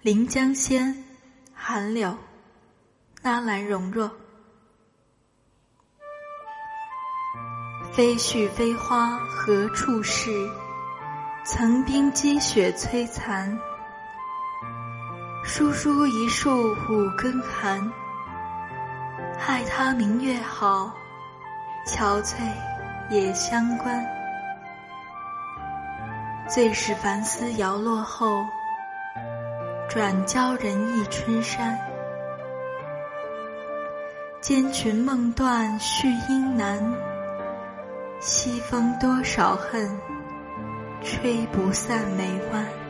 临江仙，寒柳，纳兰容若。飞絮飞花何处是？层冰积雪摧残。疏疏一树五更寒。害他明月好，憔悴也相关。最是凡思摇落后，转教人忆春山。间裙梦断续音难。西风多少恨，吹不散眉弯。